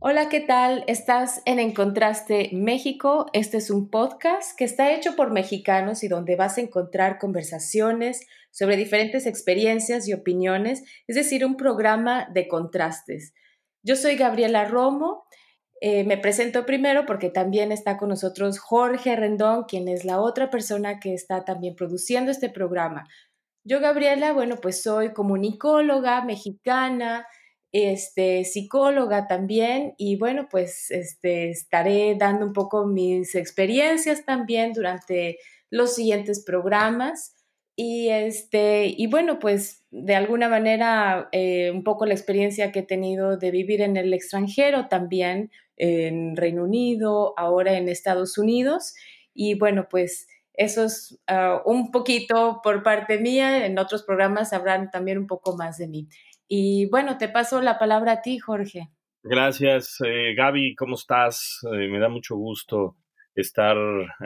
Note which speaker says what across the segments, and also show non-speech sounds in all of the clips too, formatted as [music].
Speaker 1: Hola, ¿qué tal? Estás en Encontraste México. Este es un podcast que está hecho por mexicanos y donde vas a encontrar conversaciones sobre diferentes experiencias y opiniones, es decir, un programa de contrastes. Yo soy Gabriela Romo. Eh, me presento primero porque también está con nosotros Jorge Rendón, quien es la otra persona que está también produciendo este programa. Yo, Gabriela, bueno, pues soy comunicóloga mexicana, este, psicóloga también y bueno, pues este, estaré dando un poco mis experiencias también durante los siguientes programas. Y este, y bueno, pues de alguna manera eh, un poco la experiencia que he tenido de vivir en el extranjero también, en Reino Unido, ahora en Estados Unidos. Y bueno, pues eso es ah, un poquito por parte mía, en otros programas habrán también un poco más de mí. Y bueno, te paso la palabra a ti, Jorge.
Speaker 2: Gracias, eh, Gaby, ¿cómo estás? Eh, me da mucho gusto estar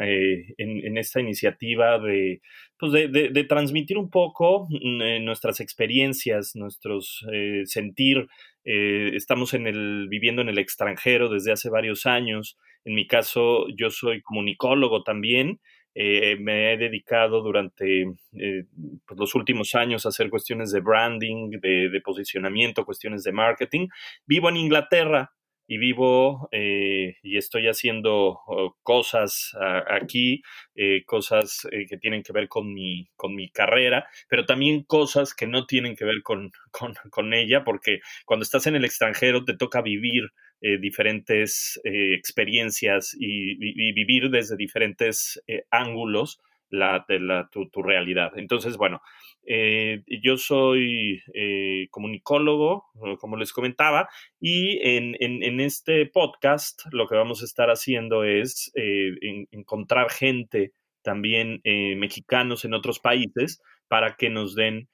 Speaker 2: eh, en, esta iniciativa de, pues de, transmitir un poco mm, nuestras experiencias, nuestros sentir. estamos en el, viviendo en el extranjero desde hace varios años. En mi caso, yo soy comunicólogo también eh, me he dedicado durante eh, pues, los últimos años a hacer cuestiones de branding, de, posicionamiento, cuestiones de marketing. Vivo en Inglaterra y vivo eh, y estoy haciendo oh, cosas aquí, cosas que tienen que ver con mi, con mi carrera, pero también cosas que no tienen que ver con, con ella, porque cuando estás en el extranjero te toca vivir eh, diferentes eh, experiencias y, vivir desde diferentes eh, ángulos la, tu, realidad. Entonces, bueno, yo soy comunicólogo, como les comentaba, y en, en, este podcast lo que vamos a estar haciendo es encontrar gente también mexicanos en otros países para que nos den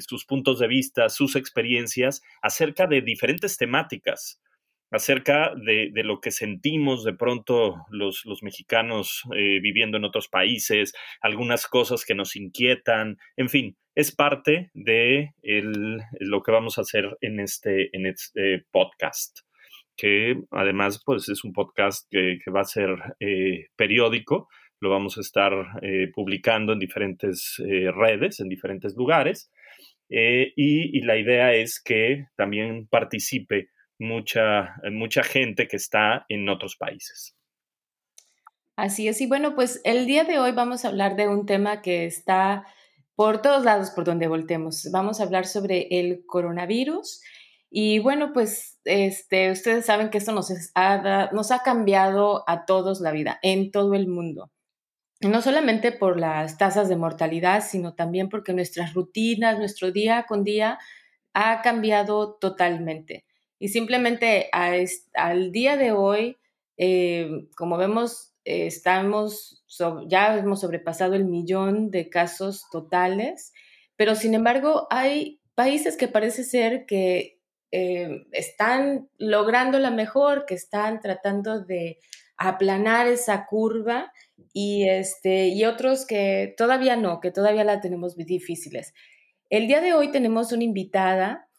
Speaker 2: sus puntos de vista, sus experiencias acerca de diferentes temáticas acerca de, lo que sentimos de pronto los, los mexicanos eh, viviendo en otros países, algunas cosas que nos inquietan, en fin, es parte de lo que vamos a hacer en este, en este podcast, que además pues, es un podcast que, va a ser eh, periódico, lo vamos a estar eh, publicando en diferentes redes, en diferentes lugares, y la idea es que también participe mucha, mucha gente que está en otros países.
Speaker 1: Así es, y bueno, pues el día de hoy vamos a hablar de un tema que está por todos lados por donde voltemos. Vamos a hablar sobre el coronavirus. Y bueno, pues este, ustedes saben que esto nos ha, nos ha cambiado a todos la vida, en todo el mundo. no solamente por las tasas de mortalidad, sino también porque nuestras rutinas, nuestro día con día ha cambiado totalmente. Y simplemente al día de hoy, eh, como vemos, estamos, ya hemos sobrepasado el millón de casos totales, pero sin embargo hay países que parece ser que eh, están logrando la mejor, que están tratando de aplanar esa curva y, este, y otros que todavía no, que todavía la tenemos difíciles. El día de hoy tenemos una invitada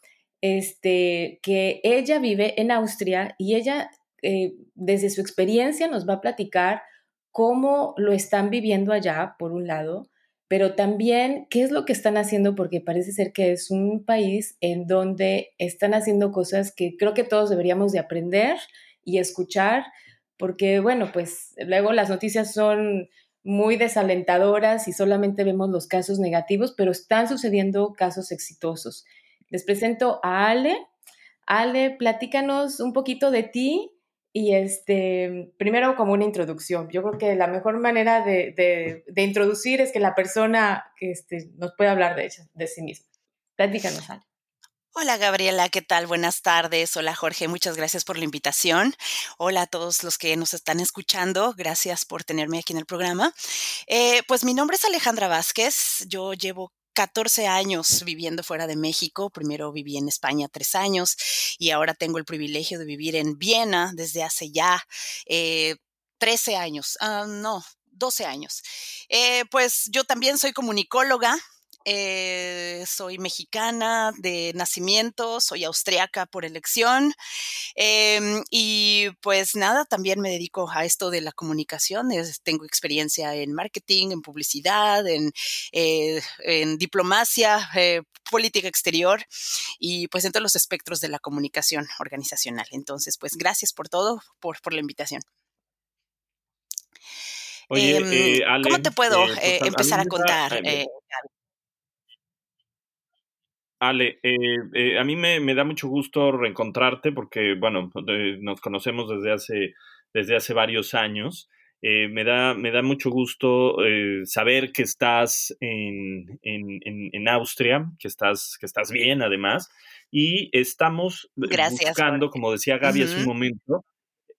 Speaker 1: este, que ella vive en Austria y ella eh, desde su experiencia nos va a platicar cómo lo están viviendo allá, por un lado, pero también qué es lo que están haciendo, porque parece ser que es un país en donde están haciendo cosas que creo que todos deberíamos de aprender y escuchar, porque bueno, pues luego las noticias son muy desalentadoras y solamente vemos los casos negativos, pero están sucediendo casos exitosos. Les presento a Ale. Ale, platícanos un poquito de ti y este, primero como una introducción. Yo creo que la mejor manera de, introducir es que la persona este, nos pueda hablar de, ella, de sí misma. Platícanos, Ale.
Speaker 3: Hola Gabriela, ¿qué tal? Buenas tardes. Hola Jorge, muchas gracias por la invitación. Hola a todos los que nos están escuchando. Gracias por tenerme aquí en el programa. Eh, pues mi nombre es Alejandra Vázquez. Yo llevo 14 años viviendo fuera de México. Primero viví en España tres años y ahora tengo el privilegio de vivir en Viena desde hace ya eh, 13 años. Uh, no, 12 años. Eh, pues yo también soy comunicóloga, eh, soy mexicana de nacimiento, soy austriaca por elección eh, y pues nada, también me dedico a esto de la comunicación. Es, tengo experiencia en marketing, en publicidad, en, eh, en diplomacia, eh, política exterior y pues en todos los espectros de la comunicación organizacional. Entonces, pues gracias por todo, por, por la invitación.
Speaker 2: Oye, eh, Ale,
Speaker 3: ¿Cómo te puedo eh, empezar
Speaker 2: a,
Speaker 3: contar? Eh,
Speaker 2: Ale, eh, eh, a mí me, me, da mucho gusto reencontrarte porque, bueno, de, nos conocemos desde hace, desde hace varios años. Eh, me, da, me da mucho gusto eh, saber que estás en, en, en, en, Austria, que estás, que estás bien además, y estamos
Speaker 3: Gracias,
Speaker 2: buscando,
Speaker 3: Jorge.
Speaker 2: como decía Gaby
Speaker 3: Uh
Speaker 2: hace un momento,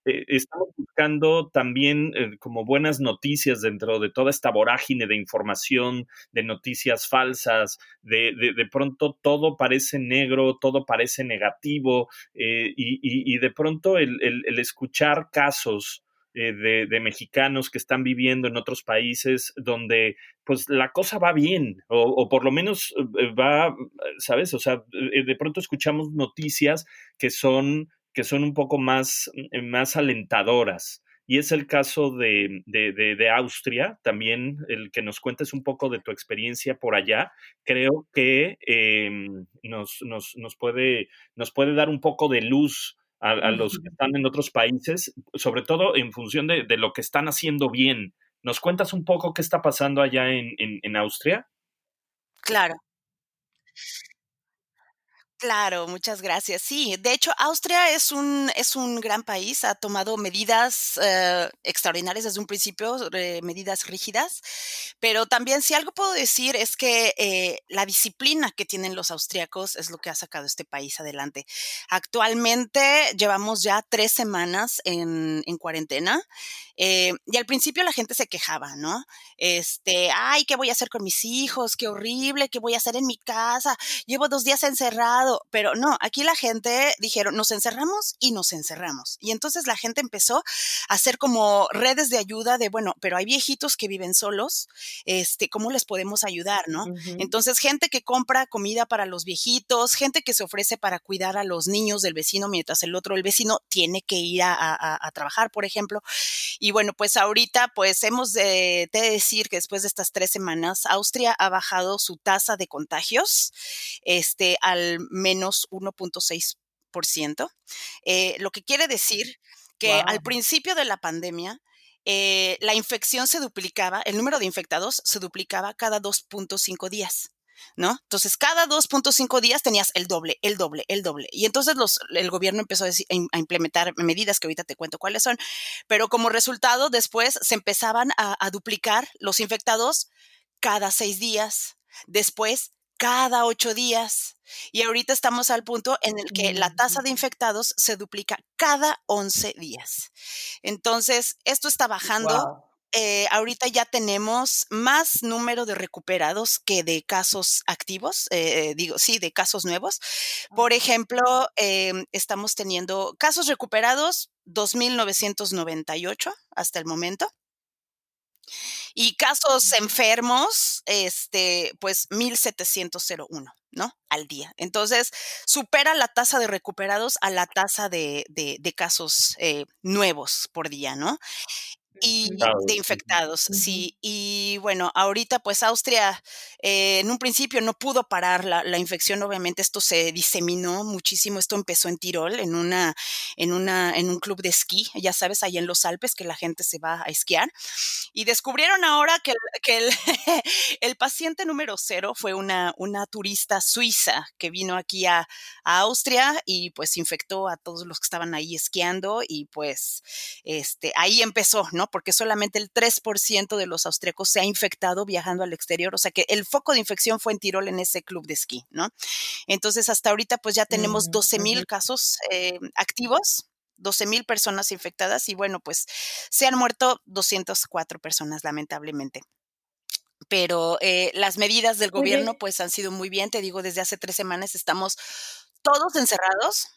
Speaker 2: eh, estamos buscando también eh, como buenas noticias dentro de toda esta vorágine de información, de noticias falsas, de, de, de pronto todo parece negro, todo parece negativo eh, y, y, de pronto el, el, escuchar casos de, de, mexicanos que están viviendo en otros países donde pues la cosa va bien o, o por lo menos va, ¿sabes? O sea, de pronto escuchamos noticias que son que son un poco más, más alentadoras. Y es el caso de, de, de, de, Austria, también el que nos cuentes un poco de tu experiencia por allá. Creo que eh, nos, nos, nos, puede, nos puede dar un poco de luz a, a, los que están en otros países, sobre todo en función de, de, lo que están haciendo bien. ¿Nos cuentas un poco qué está pasando allá en, en, en Austria?
Speaker 3: Claro. Claro, muchas gracias. Sí, de hecho, Austria es un, es un gran país, ha tomado medidas eh, extraordinarias desde un principio, eh, medidas rígidas, pero también si algo puedo decir es que eh, la disciplina que tienen los austriacos es lo que ha sacado este país adelante. Actualmente llevamos ya tres semanas en, en cuarentena eh, y al principio la gente se quejaba, ¿no? Este, ay, ¿qué voy a hacer con mis hijos? Qué horrible, ¿qué voy a hacer en mi casa? Llevo dos días encerrado, pero no, aquí la gente dijeron, nos encerramos y nos encerramos. Y entonces la gente empezó a hacer como redes de ayuda de, bueno, pero hay viejitos que viven solos, este, ¿cómo les podemos ayudar, no? Uh -huh. Entonces, gente que compra comida para los viejitos, gente que se ofrece para cuidar a los niños del vecino mientras el otro, el vecino, tiene que ir a, a, a trabajar, por ejemplo. Y bueno, pues ahorita, pues hemos de, de, decir que después de estas tres semanas, Austria ha bajado su tasa de contagios este, al menos 1.6%, eh, lo que quiere decir que wow. al principio de la pandemia, eh, la infección se duplicaba, el número de infectados se duplicaba cada 2.5 días. ¿no? Entonces, cada 2.5 días tenías el doble, el doble, el doble. Y entonces los, el gobierno empezó a, decir, a, implementar medidas que ahorita te cuento cuáles son, pero como resultado después se empezaban a, a duplicar los infectados cada seis días, después cada ocho días. Y ahorita estamos al punto en el que la tasa de infectados se duplica cada 11 días. Entonces, esto está bajando. Wow eh, ahorita ya tenemos más número de recuperados que de casos activos, eh, digo, sí, de casos nuevos. Por ejemplo, eh, estamos teniendo casos recuperados 2.998 hasta el momento. Y casos enfermos, este, pues 1701, ¿no? Al día. Entonces, supera la tasa de recuperados a la tasa de, de, de casos eh, nuevos por día, ¿no? Y de infectados, uh -huh. sí. Y bueno, ahorita pues Austria eh, en un principio no pudo parar la, la, infección, obviamente esto se diseminó muchísimo, esto empezó en Tirol, en una, en una, en un club de esquí, ya sabes, ahí en los Alpes que la gente se va a esquiar. Y descubrieron ahora que, que el, [laughs] el, paciente número cero fue una, una turista suiza que vino aquí a, a Austria y pues infectó a todos los que estaban ahí esquiando y pues este, ahí empezó, ¿no? Porque solamente el 3% de los austríacos se ha infectado viajando al exterior, o sea que el foco de infección fue en Tirol en ese club de esquí, ¿no? Entonces, hasta ahorita pues ya tenemos 12 mil casos eh, activos 12 mil personas infectadas y bueno, pues se han muerto 204 personas lamentablemente. Pero eh, las medidas del gobierno pues han sido muy bien, te digo, desde hace tres semanas estamos todos encerrados.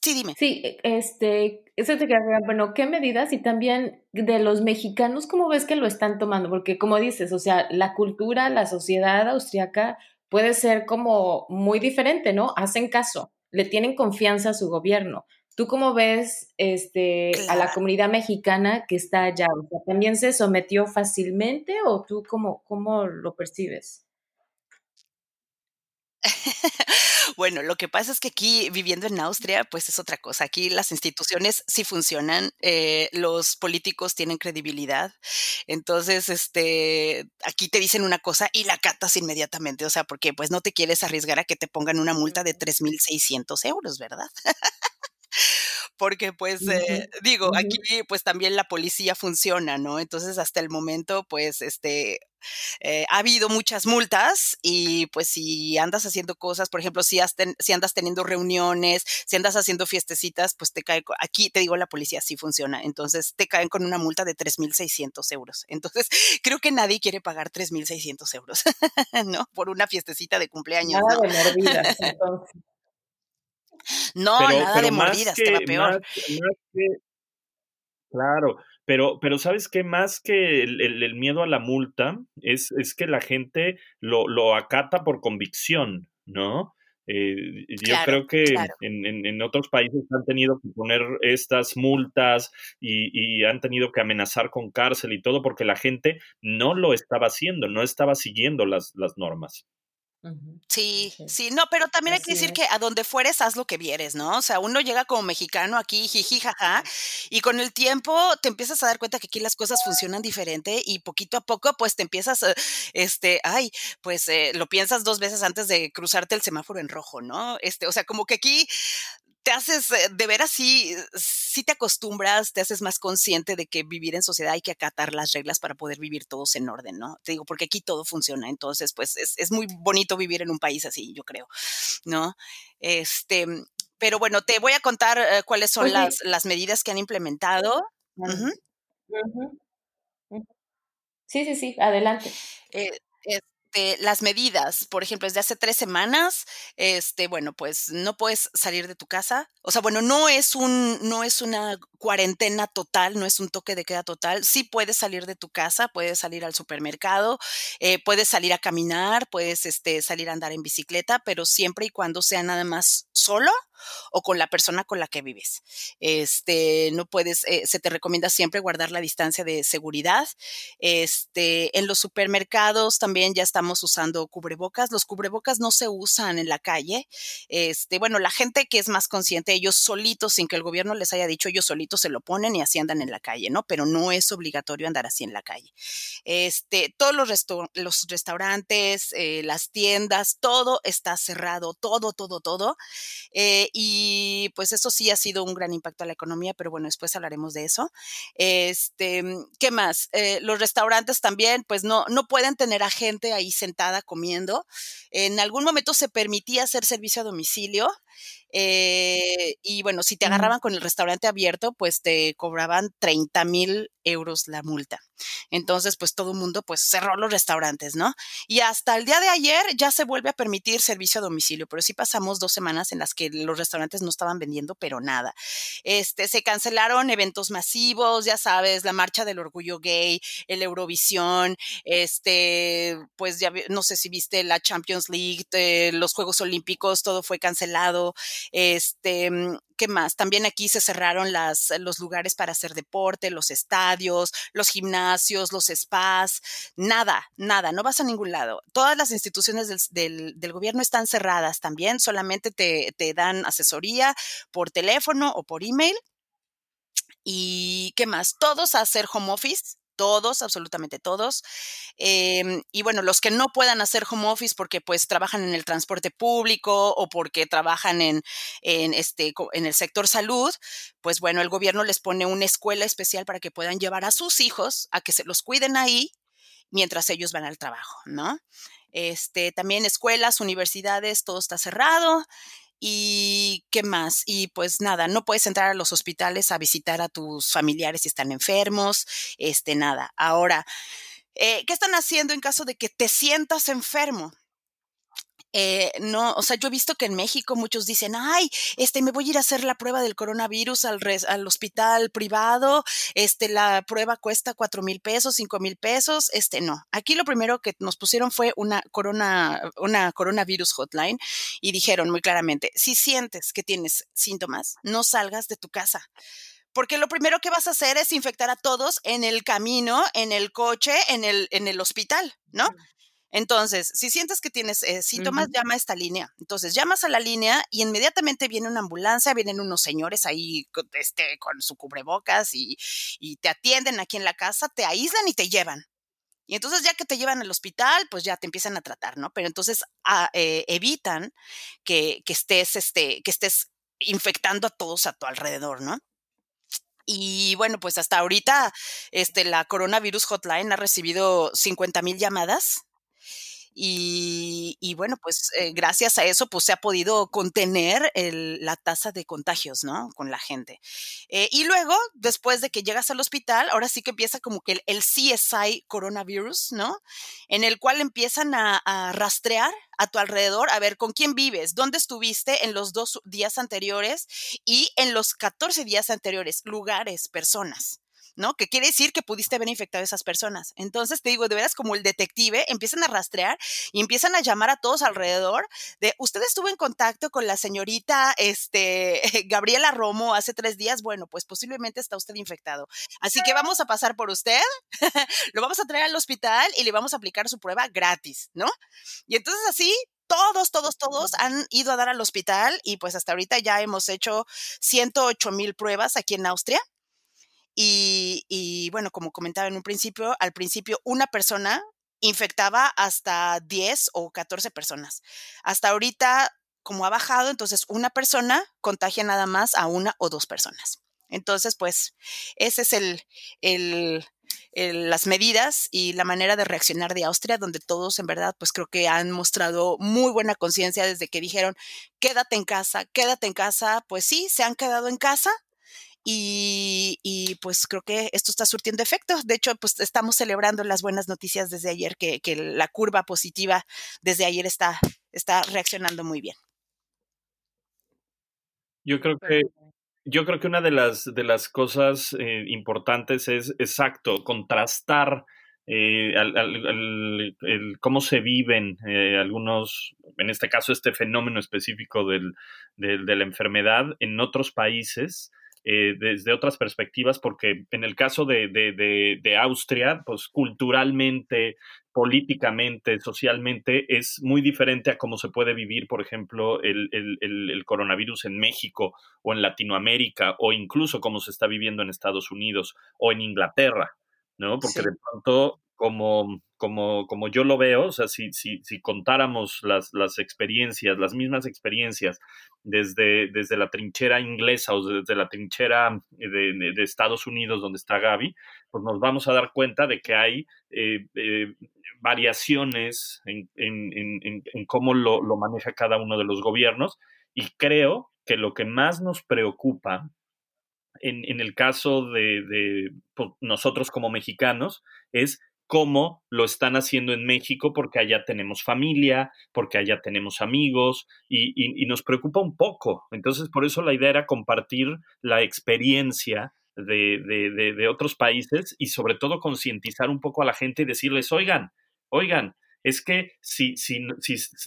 Speaker 3: Sí, dime.
Speaker 1: Sí, e, este, eso te queda, bueno, ¿qué medidas? Y también de los mexicanos, ¿cómo ves que lo están tomando? Porque como dices, o sea, la cultura, la sociedad austriaca puede ser como muy diferente, ¿no? Hacen caso le tienen confianza a su gobierno. ¿Tú cómo ves este, a la comunidad mexicana que está allá? ¿También se sometió fácilmente o tú cómo, cómo lo percibes? [laughs]
Speaker 3: Bueno, lo que pasa es que aquí viviendo en Austria, pues es otra cosa. Aquí las instituciones sí funcionan, eh, los políticos tienen credibilidad. Entonces, este, aquí te dicen una cosa y la catas inmediatamente. O sea, porque pues no te quieres arriesgar a que te pongan una multa de 3.600 euros, ¿verdad? [laughs] porque pues eh, digo, aquí pues también la policía funciona, ¿no? Entonces hasta el momento pues este eh, ha habido muchas multas y pues si andas haciendo cosas, por ejemplo, si, si andas teniendo reuniones, si andas haciendo fiestecitas, pues te cae, aquí te digo, la policía sí funciona, entonces te caen con una multa de 3.600 euros. Entonces, [laughs] creo que nadie quiere pagar 3.600 euros, [laughs] ¿no? Por una fiestecita de cumpleaños.
Speaker 1: Nada de mordidas, [laughs]
Speaker 3: No, nada de mordidas, va peor.
Speaker 2: claro, pero, pero ¿sabes qué? Más que el, miedo a la multa, es, es que la gente lo, lo acata por convicción, ¿no? Eh, yo creo que en, en, otros países han tenido que poner estas multas y, y, han tenido que amenazar con cárcel y todo porque la gente no lo estaba haciendo, no estaba siguiendo las, las normas.
Speaker 3: Sí, sí, no, pero también hay que decir que a donde fueres haz lo que vieres, ¿no? O sea, uno llega como mexicano aquí, jiji, jaja, y con el tiempo te empiezas a dar cuenta que aquí las cosas funcionan diferente y poquito a poco, pues te empiezas, este, ay, pues eh, lo piensas dos veces antes de cruzarte el semáforo en rojo, ¿no? Este, o sea, como que aquí te haces, eh, de ver así, si te acostumbras, te haces más consciente de que vivir en sociedad hay que acatar las reglas para poder vivir todos en orden, ¿no? Te digo, porque aquí todo funciona, entonces, pues es, muy bonito vivir en un país así, yo creo, ¿no? Este, pero bueno, te voy a contar eh, cuáles son las, las, medidas que han implementado.
Speaker 1: Sí, sí, sí, adelante.
Speaker 3: Eh, este, las medidas, por ejemplo, desde hace tres semanas, este, bueno, pues no puedes salir de tu casa. O sea, bueno, no es un, no es una cuarentena total, no es un toque de queda total. Sí puedes salir de tu casa, puedes salir al supermercado, eh, puedes salir a caminar, puedes este, salir a andar en bicicleta, pero siempre y cuando sea nada más solo o con la persona con la que vives. Este, no puedes, eh, se te recomienda siempre guardar la distancia de seguridad. Este, en los supermercados también ya estamos usando cubrebocas. Los cubrebocas no se usan en la calle. Este, bueno, la gente que es más consciente, ellos solitos, sin que el gobierno les haya dicho, ellos solitos se lo ponen y así andan en la calle, ¿no? Pero no es obligatorio andar así en la calle. Este, todos los, los restaurantes, eh, las tiendas, todo está cerrado, todo, todo, todo. Eh, y pues eso sí ha sido un gran impacto a la economía, pero bueno, después hablaremos de eso. Este, ¿qué más? Eh, los restaurantes también, pues no, no pueden tener a gente ahí sentada comiendo. En algún momento se permitía hacer servicio a domicilio, eh, y bueno, si te agarraban con el restaurante abierto, pues te cobraban 30 mil euros la multa. Entonces, pues todo el mundo pues cerró los restaurantes, ¿no? Y hasta el día de ayer ya se vuelve a permitir servicio a domicilio, pero sí pasamos dos semanas en las que los restaurantes no estaban vendiendo, pero nada. Este, se cancelaron eventos masivos, ya sabes, la marcha del orgullo gay, el Eurovisión, este, pues ya no sé si viste la Champions League, eh, los Juegos Olímpicos, todo fue cancelado. Este, mm, ¿qué más? También aquí se cerraron las, los lugares para hacer deporte, los estadios, los gimnasios, los spas, nada, nada, no vas a ningún lado. Todas las instituciones del, del, gobierno están cerradas también, solamente te, te dan asesoría por teléfono o por email. ¿Y qué más? Todos a hacer home office todos, absolutamente todos. Em, y bueno, los que no puedan hacer home office porque pues trabajan en el transporte público o porque trabajan en, en, este, en el sector salud, pues bueno, el gobierno les pone una escuela especial para que puedan llevar a sus hijos a que se los cuiden ahí mientras ellos van al trabajo, ¿no? Este, también escuelas, universidades, todo está cerrado. ¿Y qué más? Y pues nada, no puedes entrar a los hospitales a visitar a tus familiares si están enfermos, este, nada. Ahora, eh, ¿qué están haciendo en caso de que te sientas enfermo? Eh, no, o sea, yo he visto que en México muchos dicen, ay, este, me voy a ir a hacer la prueba del coronavirus al, al hospital privado, este, la prueba cuesta cuatro mil pesos, cinco mil pesos, este, no. Aquí lo primero que nos pusieron fue una corona, una coronavirus hotline y dijeron muy claramente, si sientes que tienes síntomas, no salgas de tu casa porque lo primero que vas a hacer es infectar a todos en el camino, en el coche, en el, en el hospital, ¿no? Entonces, si sientes que tienes eh, síntomas, llama a esta línea. Entonces, llamas a la línea y inmediatamente viene una ambulancia, vienen unos señores ahí con, este, con su cubrebocas y, te atienden aquí en la casa, te aíslan y te llevan. Y entonces ya que te llevan al hospital, pues ya te empiezan a tratar, ¿no? Pero entonces ah, eh, evitan que, estés, este, que estés infectando a todos a tu alrededor, ¿no? Y bueno, pues hasta ahorita este, la coronavirus hotline ha recibido 50 mil llamadas y, bueno, pues eh, gracias a eso pues se ha podido contener la tasa de contagios, ¿no? Con la gente. Eh, y luego, después de que llegas al hospital, ahora sí que empieza como que el, CSI coronavirus, ¿no? En el cual empiezan a, a rastrear a tu alrededor, a ver con quién vives, dónde estuviste en los dos días anteriores y en los 14 días anteriores, lugares, personas. ¿No? Que quiere decir que pudiste haber infectado a esas personas. Entonces, te digo, de veras, como el detective, empiezan a rastrear y empiezan a llamar a todos alrededor de, usted estuvo en contacto con la señorita, este, [laughs] Gabriela Romo hace tres días, bueno, pues posiblemente está usted infectado. Así que vamos a pasar por usted, [laughs] lo vamos a traer al hospital y le vamos a aplicar su prueba gratis, ¿no? Y entonces así todos, todos, todos han ido a dar al hospital y pues hasta ahorita ya hemos hecho 108 mil pruebas aquí en Austria y, bueno, como comentaba en un principio, al principio una persona infectaba hasta 10 o 14 personas. Hasta ahorita, como ha bajado, entonces una persona contagia nada más a una o dos personas. Entonces, pues, ese es el, el, las medidas y la manera de reaccionar de Austria, donde todos en verdad, pues creo que han mostrado muy buena conciencia desde que dijeron, quédate en casa, quédate en casa, pues sí, se han quedado en casa, y, pues creo que esto está surtiendo efecto. De hecho, pues estamos celebrando las buenas noticias desde ayer, que, la curva positiva desde ayer está, está reaccionando muy bien.
Speaker 2: Yo creo que yo creo que una de las de las cosas eh, importantes es exacto contrastar eh, cómo se viven eh, algunos, en este caso este fenómeno específico del, de la enfermedad en otros países eh, desde otras perspectivas, porque en el caso de, de, Austria, pues culturalmente, políticamente, socialmente, es muy diferente a cómo se puede vivir, por ejemplo, el, el, el, coronavirus en México o en Latinoamérica, o incluso cómo se está viviendo en Estados Unidos o en Inglaterra, ¿no? Porque de pronto como, como, como yo lo veo, o sea, si, si, si contáramos las, las experiencias, las mismas experiencias desde, desde la trinchera inglesa o desde la trinchera de, Estados Unidos donde está Gaby, pues nos vamos a dar cuenta de que hay eh, eh, variaciones en, en, en, en cómo lo, lo maneja cada uno de los gobiernos. Y creo que lo que más nos preocupa en, en, el caso de, de pues, nosotros como mexicanos es cómo lo están haciendo en México porque allá tenemos familia, porque allá tenemos amigos y, nos preocupa un poco. Entonces, por eso la idea era compartir la experiencia de, de, de otros países y sobre todo concientizar un poco a la gente y decirles, oigan, oigan, es que si, si,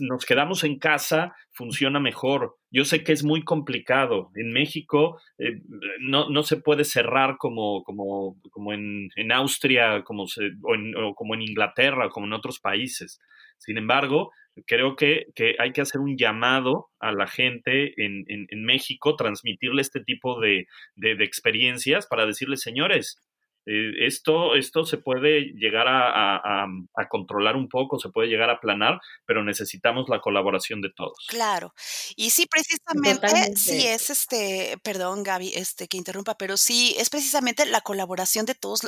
Speaker 2: nos quedamos en casa, funciona mejor. Yo sé que es muy complicado. En México eh, no, no, se puede cerrar como, como, como en, en, Austria como o, en, como en Inglaterra o como en otros países. Sin embargo, creo que, que, hay que hacer un llamado a la gente en, en, en México, transmitirle este tipo de, de, de experiencias para decirles, señores, eh, esto, esto se puede llegar a, controlar un poco, se puede llegar a planar, pero necesitamos la colaboración de todos.
Speaker 3: Claro. Y sí, precisamente, sí es este, perdón Gaby, este, que interrumpa, pero sí es precisamente la colaboración de todos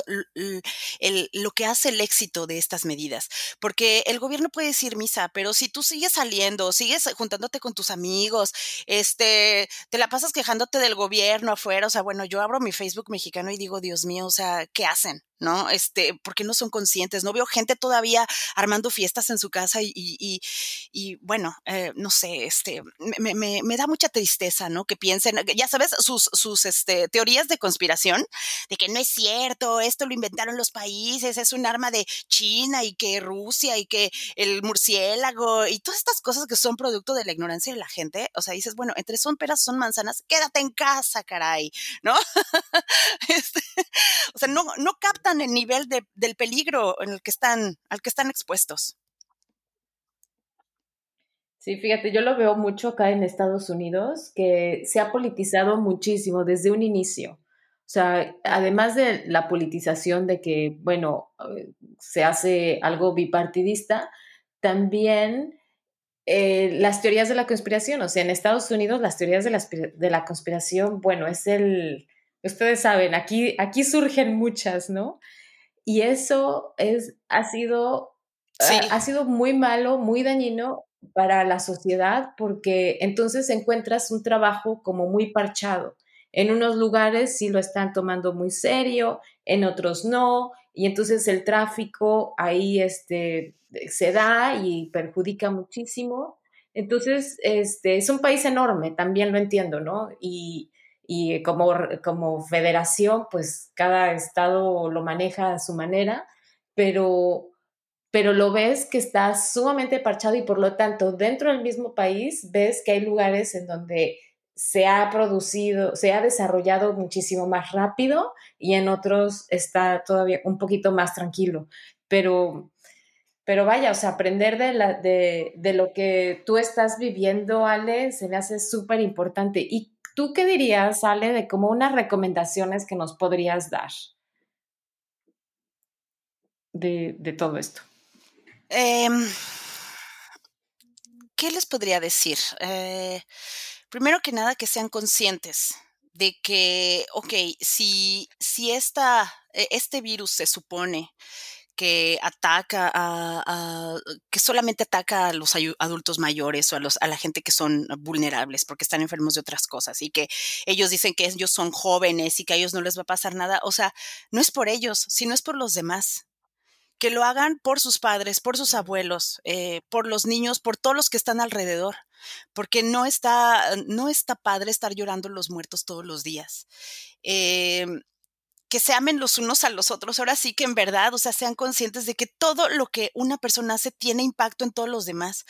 Speaker 3: lo que hace el éxito de estas medidas. Porque el gobierno puede decir misa, pero si tú sigues saliendo, sigues juntándote con tus amigos, este, te la pasas quejándote del gobierno afuera, o sea, bueno, yo abro mi Facebook mexicano y digo, Dios mío, o sea, ¿qué hacen? ¿No? Este, porque no son conscientes. No veo gente todavía armando fiestas en su casa y, y, bueno, eh, no sé, este, me, me, me, da mucha tristeza, ¿no? Que piensen, ya sabes, sus, sus este, teorías de conspiración, de que no es cierto, esto lo inventaron los países, es un arma de China y que Rusia y que el murciélago y todas estas cosas que son producto de la ignorancia de la gente. O sea, dices, bueno, entre son peras, son manzanas, quédate en casa, caray, ¿no? [laughs] este, o sea, no, no captan el nivel de, del peligro en el que están, al que están expuestos.
Speaker 1: Sí, fíjate, yo lo veo mucho acá en Estados Unidos, que se ha politizado muchísimo desde un inicio. O sea, además de la politización de que, bueno, eh, se hace algo bipartidista, también eh, las teorías de la conspiración. O sea, en Estados Unidos las teorías de la, de la conspiración, bueno, es el, ustedes saben, aquí, aquí surgen muchas, ¿no? Y eso es, ha, sido, ha, sido muy malo, muy dañino para la sociedad porque entonces encuentras un trabajo como muy parchado. En unos lugares sí lo están tomando muy serio, en otros no, y entonces el tráfico ahí este, se da y perjudica muchísimo. Entonces, este, es un país enorme, también lo entiendo, ¿no? Y, y como, como federación, pues cada estado lo maneja a su manera, pero, pero lo ves que está sumamente parchado y por lo tanto dentro del mismo país ves que hay lugares en donde se ha producido, se ha desarrollado muchísimo más rápido y en otros está todavía un poquito más tranquilo. Pero, pero vaya, o sea, aprender de, la, de, de lo que tú estás viviendo, Ale, se me hace súper importante. ¿Y ¿Tú qué dirías, Ale, de como unas recomendaciones que nos podrías dar de, todo esto?
Speaker 3: Em, ¿Qué les podría decir? Eh, primero que nada, que sean conscientes de que, ok, si, si esta, e, este virus se supone que ataca a, que solamente ataca a los adultos mayores o a los a la gente que son vulnerables porque están enfermos de otras cosas y que ellos dicen que ellos son jóvenes y que a ellos no les va a pasar nada, o sea, no es por ellos, sino es por los demás. Que lo hagan por sus padres, por sus abuelos, eh, por los niños, por todos los que están alrededor, porque no está, no está padre estar llorando los muertos todos los días. Eh, que se amen los unos a los otros. Ahora sí que en verdad, o sea, sean conscientes de que todo lo que una persona hace tiene impacto en todos los demás.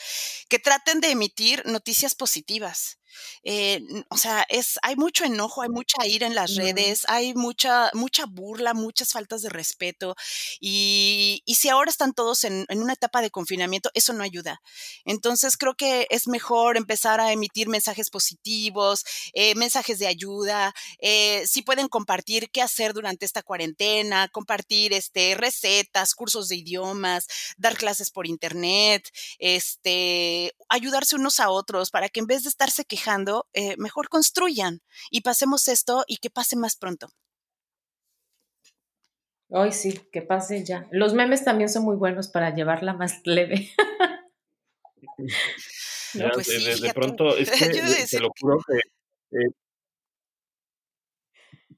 Speaker 3: Que traten de emitir noticias positivas. Eh, o sea, es, hay mucho enojo, hay mucha ira en las redes, hay mucha, mucha burla, muchas faltas de respeto. Y, y si ahora están todos en, en, una etapa de confinamiento, eso no ayuda. Entonces creo que es mejor empezar a emitir mensajes positivos, eh, mensajes de ayuda. Eh, si pueden compartir qué hacer durante esta cuarentena, compartir este, recetas, cursos de idiomas, dar clases por internet, este, ayudarse unos a otros para que en vez de estarse quejando, eh, mejor construyan y pasemos esto y que pase más pronto.
Speaker 1: Hoy sí, que pase ya. Los memes también son muy buenos para llevarla más [laughs] leve.
Speaker 2: pues de, pronto, es [laughs] que te lo juro que. Eh,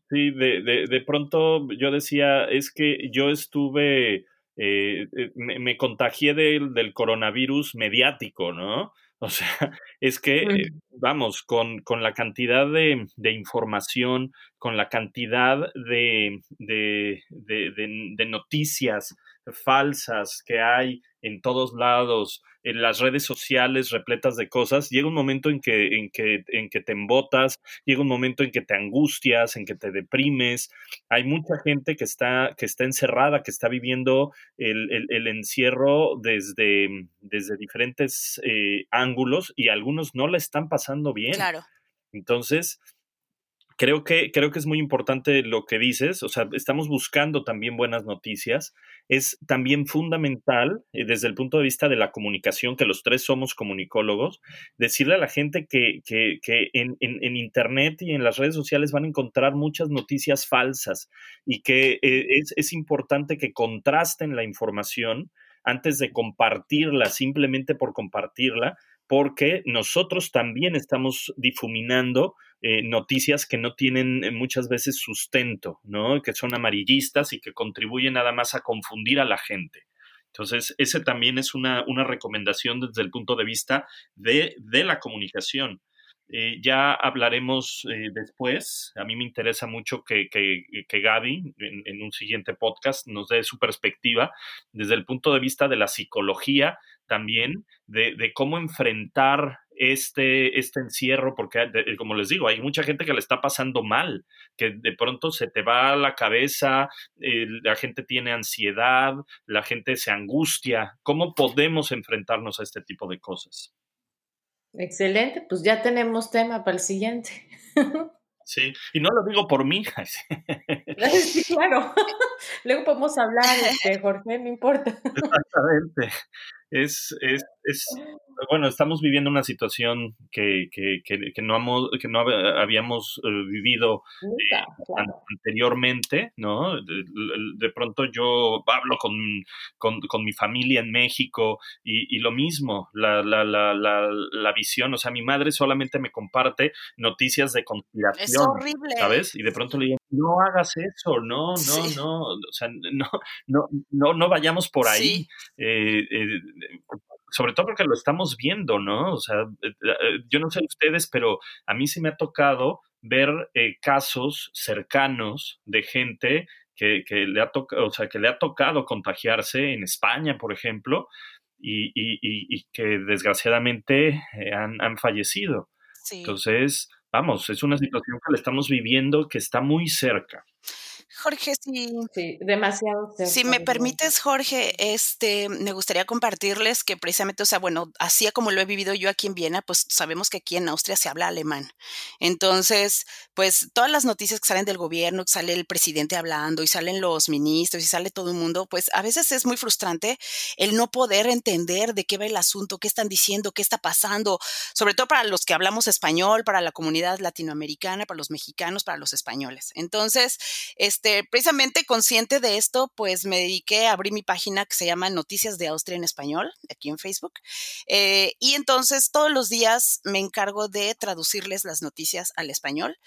Speaker 2: sí, de, de, pronto yo decía, es que yo estuve. Eh, me, contagié del, del coronavirus mediático, ¿no? O sea, [laughs] es que, eh, vamos, con, con, la cantidad de, de, información, con la cantidad de, de, de, noticias falsas que hay en todos lados, en las redes sociales repletas de cosas, llega un momento en que, en que, en que te embotas, llega un momento en que te angustias, en que te deprimes. Hay mucha gente que está, que está encerrada, que está viviendo el, el, encierro desde, desde diferentes eh, ángulos y algunos no la están pasando bien.
Speaker 3: Claro.
Speaker 2: Entonces, creo que, creo que es muy importante lo que dices, o sea, estamos buscando también buenas noticias. Es también fundamental, eh, desde el punto de vista de la comunicación, que los tres somos comunicólogos, decirle a la gente que, que, en, en, Internet y en las redes sociales van a encontrar muchas noticias falsas y que eh, es, es importante que contrasten la información antes de compartirla simplemente por compartirla, porque nosotros también estamos difuminando eh, noticias que no tienen eh, muchas veces sustento, ¿no? Que son amarillistas y que contribuyen nada más a confundir a la gente. Entonces, ese también es una, una recomendación desde el punto de vista de, de la comunicación. Eh, ya hablaremos después. A mí me interesa mucho que, que, Gaby, en, un siguiente podcast, nos dé su perspectiva desde el punto de vista de la psicología también de, de cómo enfrentar este, este encierro, porque como les digo, hay mucha gente que le está pasando mal, que de pronto se te va a la cabeza, eh, la gente tiene ansiedad, la gente se angustia. ¿Cómo podemos enfrentarnos a este tipo de cosas?
Speaker 1: Excelente, pues ya tenemos tema para el siguiente. [laughs]
Speaker 2: Sí, y no lo digo por mí. [laughs]
Speaker 1: Sí, claro. [laughs] Luego podemos hablar, este, Jorge, no importa.
Speaker 2: Exactamente es, es, es, bueno, estamos viviendo una situación que, que, que, no, que no habíamos eh, vivido eh, anteriormente, ¿no? De, pronto yo hablo con, con, con, mi familia en México y, y lo mismo, la, la, la, la, visión, o sea, mi madre solamente me comparte noticias de conspiración. Es horrible. ¿Sabes? Y de pronto le digo, no hagas eso, no, no, no, o sea, no, [laughs] no, no, no vayamos por ahí. Eh, eh, sobre todo porque lo estamos viendo, ¿no? O sea, eh, yo no sé ustedes, pero a mí sí me ha tocado ver casos cercanos de gente que, que le ha tocado, o sea, que le ha tocado contagiarse en España, por ejemplo, y, y, y, que desgraciadamente han, han fallecido. Entonces, vamos, es una situación que le estamos viviendo que está muy cerca.
Speaker 3: Jorge, sí.
Speaker 1: Sí, demasiado.
Speaker 3: Si me permites, Jorge, este, me gustaría compartirles que precisamente, o sea, bueno, así como lo he vivido yo aquí en Viena, pues sabemos que aquí en Austria se habla alemán. Entonces, pues todas las noticias que salen del gobierno, que sale el presidente hablando y salen los ministros y sale todo el mundo, pues a veces es muy frustrante el no poder entender de qué va el asunto, qué están diciendo, qué está pasando, sobre todo para los que hablamos español, para la comunidad latinoamericana, para los mexicanos, para los españoles. Entonces, este, este, precisamente consciente de esto, pues me dediqué a abrir mi página que se llama Noticias de Austria en Español, aquí en Facebook. Eh, y entonces todos los días me encargo de traducirles las noticias al español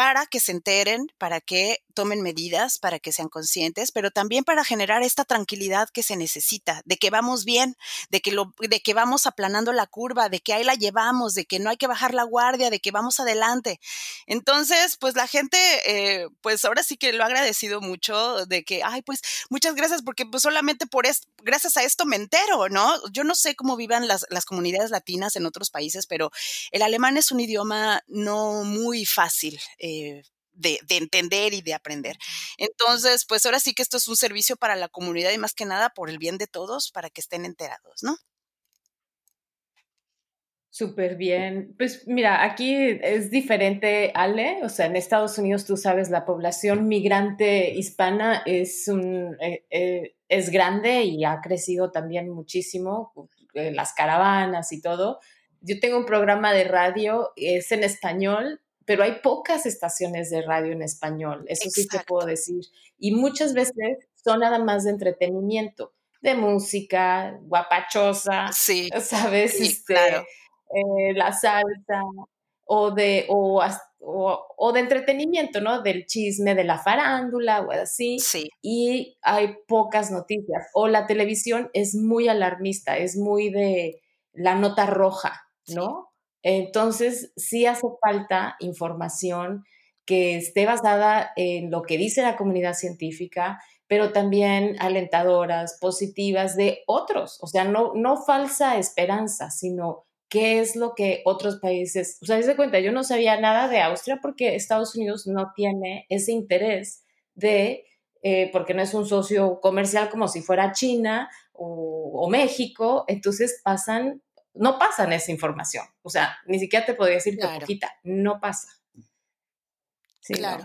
Speaker 3: para que se enteren, para que tomen medidas, para que sean conscientes, pero también para generar esta tranquilidad que se necesita, de que vamos bien, de que, lo, de que vamos aplanando la curva, de que ahí la llevamos, de que no hay que bajar la guardia, de que vamos adelante. Entonces, pues la gente, eh, pues ahora sí que lo ha agradecido mucho de que, ay, pues muchas gracias porque pues solamente por esto, gracias a esto me entero, ¿no? Yo no sé cómo vivan las, las comunidades latinas en otros países, pero el alemán es un idioma no muy fácil. Eh, de, entender y de aprender. Entonces, pues ahora sí que esto es un servicio para la comunidad y más que nada por el bien de todos, para que estén enterados, ¿no?
Speaker 1: Súper bien. Pues mira, aquí es diferente, Ale. O sea, en Estados Unidos, tú sabes, la población migrante hispana es, un, eh, eh, es grande y ha crecido también muchísimo, las caravanas y todo. Yo tengo un programa de radio, es en español, pero hay pocas estaciones de radio en español, eso sí te puedo decir. Y muchas veces son nada más de entretenimiento, de música, guapachosa, sí, [laughs] ¿sabes? Sí, este, claro. Eh, la salsa, o de, o, o, de entretenimiento, ¿no? Del chisme, de la farándula o así. Sí. Y hay pocas noticias. O la televisión es muy alarmista, es muy de la nota roja, ¿no? Entonces, sí hace falta información que esté basada en lo que dice la comunidad científica, pero también alentadoras, positivas de otros. O sea, no, no falsa esperanza, sino qué es lo que otros países, o sea, se cuenta, yo no sabía nada de Austria porque Estados Unidos no tiene ese interés de, eh, porque no es un socio comercial como si fuera China o, o México, entonces pasan no pasan esa información. O sea, ni siquiera te podría decir que poquita, no pasa. Sí, claro.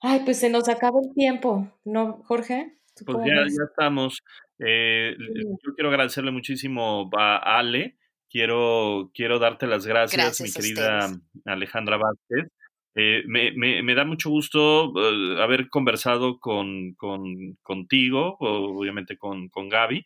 Speaker 1: Ay, pues se nos acaba el tiempo, ¿no, Jorge?
Speaker 2: Pues ya, ya estamos. Eh, yo quiero agradecerle muchísimo a Ale. Quiero, quiero darte las gracias, mi querida Alejandra Vázquez. Eh, me, me, me, da mucho gusto eh, haber conversado con, con, contigo, obviamente con, con Gaby,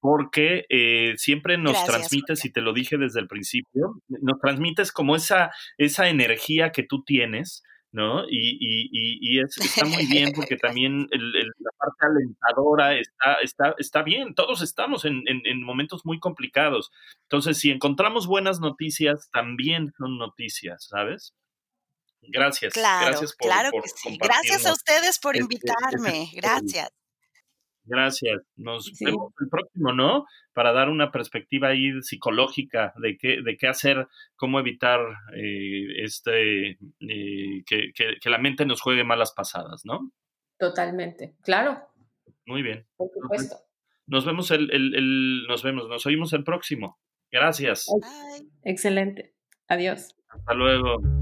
Speaker 2: porque eh, siempre nos transmites, y te lo dije desde el principio, nos transmites como esa, esa energía que tú tienes, ¿no? Y, y, y, está muy bien [laughs] porque también la parte alentadora está, está, está bien, todos estamos en, en, momentos muy complicados. Entonces, si encontramos buenas noticias, también son noticias, ¿sabes? Gracias.
Speaker 3: Claro,
Speaker 2: gracias
Speaker 3: por, claro que sí. Gracias a ustedes por este, este invitarme. Gracias.
Speaker 2: Gracias. Nos vemos el próximo, ¿no? Para dar una perspectiva ahí psicológica de qué, de qué hacer, cómo evitar eh, este eh, que, que, la mente nos juegue malas pasadas, ¿no?
Speaker 1: Totalmente, claro.
Speaker 2: Muy bien.
Speaker 1: Por supuesto.
Speaker 2: Nos vemos el, el, el, nos vemos, nos oímos el próximo. Gracias.
Speaker 1: Excelente. Adiós.
Speaker 2: Hasta luego.